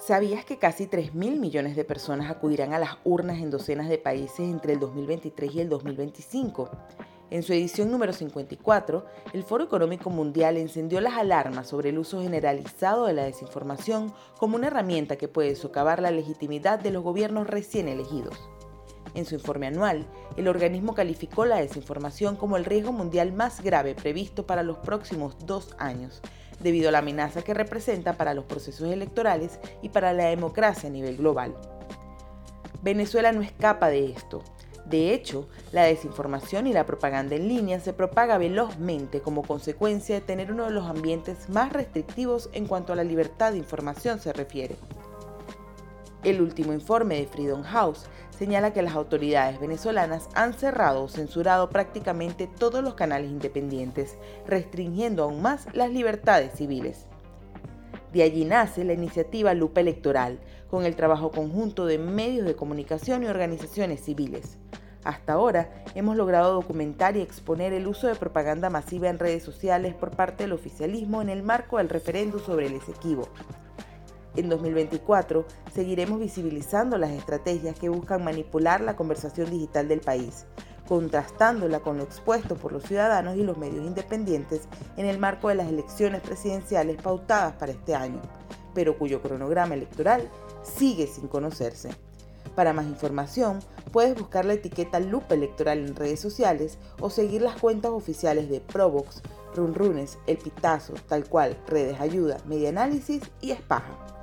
¿Sabías que casi 3 mil millones de personas acudirán a las urnas en docenas de países entre el 2023 y el 2025? En su edición número 54, el Foro Económico Mundial encendió las alarmas sobre el uso generalizado de la desinformación como una herramienta que puede socavar la legitimidad de los gobiernos recién elegidos. En su informe anual, el organismo calificó la desinformación como el riesgo mundial más grave previsto para los próximos dos años, debido a la amenaza que representa para los procesos electorales y para la democracia a nivel global. Venezuela no escapa de esto. De hecho, la desinformación y la propaganda en línea se propaga velozmente como consecuencia de tener uno de los ambientes más restrictivos en cuanto a la libertad de información se refiere. El último informe de Freedom House señala que las autoridades venezolanas han cerrado o censurado prácticamente todos los canales independientes, restringiendo aún más las libertades civiles. De allí nace la iniciativa Lupa Electoral, con el trabajo conjunto de medios de comunicación y organizaciones civiles. Hasta ahora hemos logrado documentar y exponer el uso de propaganda masiva en redes sociales por parte del oficialismo en el marco del referéndum sobre el Esequibo, en 2024 seguiremos visibilizando las estrategias que buscan manipular la conversación digital del país, contrastándola con lo expuesto por los ciudadanos y los medios independientes en el marco de las elecciones presidenciales pautadas para este año, pero cuyo cronograma electoral sigue sin conocerse. Para más información, puedes buscar la etiqueta Lupa Electoral en redes sociales o seguir las cuentas oficiales de Provox, Runrunes, El Pitazo, tal cual, Redes Ayuda, Media Análisis y Espaja.